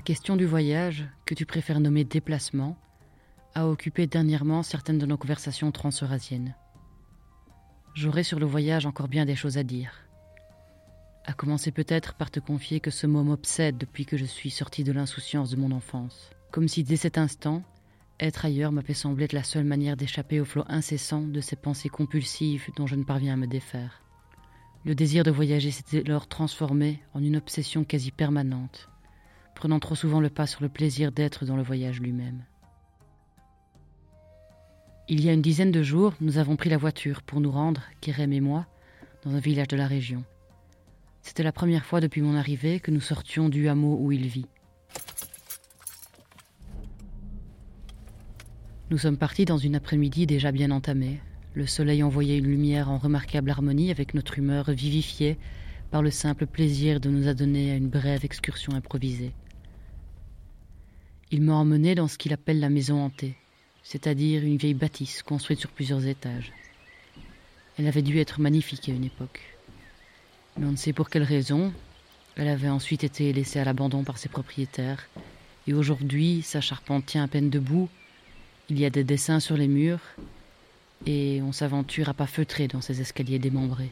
question du voyage, que tu préfères nommer déplacement, a occupé dernièrement certaines de nos conversations transeurasiennes. J'aurai sur le voyage encore bien des choses à dire. À commencer peut-être par te confier que ce mot m'obsède depuis que je suis sorti de l'insouciance de mon enfance. Comme si dès cet instant, être ailleurs m'avait semblé être la seule manière d'échapper au flot incessant de ces pensées compulsives dont je ne parviens à me défaire. Le désir de voyager s'était alors transformé en une obsession quasi permanente, prenant trop souvent le pas sur le plaisir d'être dans le voyage lui-même. Il y a une dizaine de jours, nous avons pris la voiture pour nous rendre, Kérem et moi, dans un village de la région. C'était la première fois depuis mon arrivée que nous sortions du hameau où il vit. Nous sommes partis dans une après-midi déjà bien entamée. Le soleil envoyait une lumière en remarquable harmonie avec notre humeur vivifiée par le simple plaisir de nous adonner à une brève excursion improvisée. Il m'a emmené dans ce qu'il appelle la maison hantée c'est-à-dire une vieille bâtisse construite sur plusieurs étages. Elle avait dû être magnifique à une époque. Mais on ne sait pour quelle raison, elle avait ensuite été laissée à l'abandon par ses propriétaires, et aujourd'hui sa charpente tient à peine debout, il y a des dessins sur les murs, et on s'aventure à pas feutrer dans ces escaliers démembrés.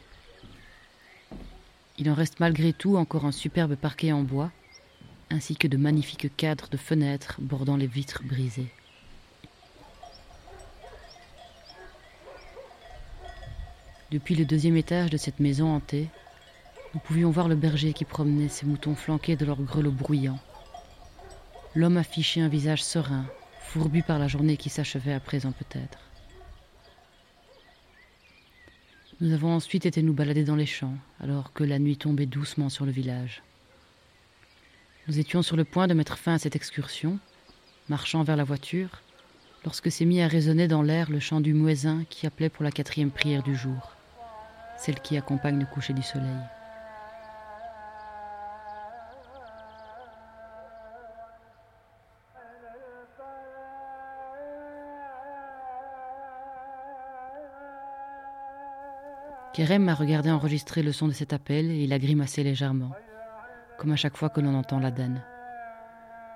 Il en reste malgré tout encore un superbe parquet en bois, ainsi que de magnifiques cadres de fenêtres bordant les vitres brisées. Depuis le deuxième étage de cette maison hantée, nous pouvions voir le berger qui promenait ses moutons flanqués de leurs grelots bruyants. L'homme affichait un visage serein, fourbu par la journée qui s'achevait à présent peut-être. Nous avons ensuite été nous balader dans les champs, alors que la nuit tombait doucement sur le village. Nous étions sur le point de mettre fin à cette excursion, marchant vers la voiture, lorsque s'est mis à résonner dans l'air le chant du muezzin qui appelait pour la quatrième prière du jour celle qui accompagne le coucher du soleil. Kerem m'a regardé enregistrer le son de cet appel et il a grimacé légèrement, comme à chaque fois que l'on entend la danne.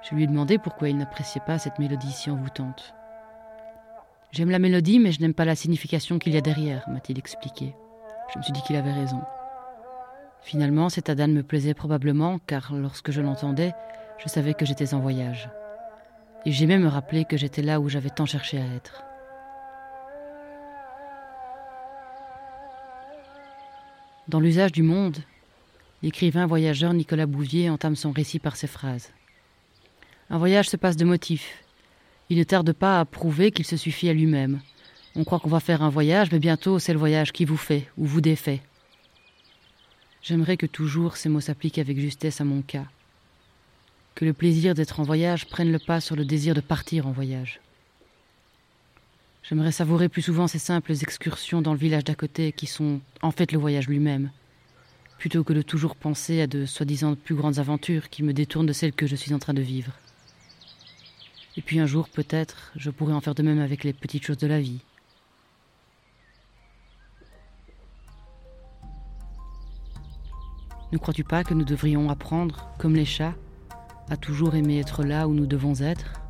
Je lui ai demandé pourquoi il n'appréciait pas cette mélodie si envoûtante. J'aime la mélodie, mais je n'aime pas la signification qu'il y a derrière, m'a-t-il expliqué. Je me suis dit qu'il avait raison. Finalement, cet Adan me plaisait probablement car lorsque je l'entendais, je savais que j'étais en voyage. Et j'aimais me rappeler que j'étais là où j'avais tant cherché à être. Dans l'usage du monde, l'écrivain voyageur Nicolas Bouvier entame son récit par ces phrases. Un voyage se passe de motifs. Il ne tarde pas à prouver qu'il se suffit à lui-même, on croit qu'on va faire un voyage, mais bientôt c'est le voyage qui vous fait ou vous défait. J'aimerais que toujours ces mots s'appliquent avec justesse à mon cas. Que le plaisir d'être en voyage prenne le pas sur le désir de partir en voyage. J'aimerais savourer plus souvent ces simples excursions dans le village d'à côté qui sont en fait le voyage lui-même, plutôt que de toujours penser à de soi-disant plus grandes aventures qui me détournent de celles que je suis en train de vivre. Et puis un jour, peut-être, je pourrai en faire de même avec les petites choses de la vie, Ne crois-tu pas que nous devrions apprendre, comme les chats, à toujours aimer être là où nous devons être?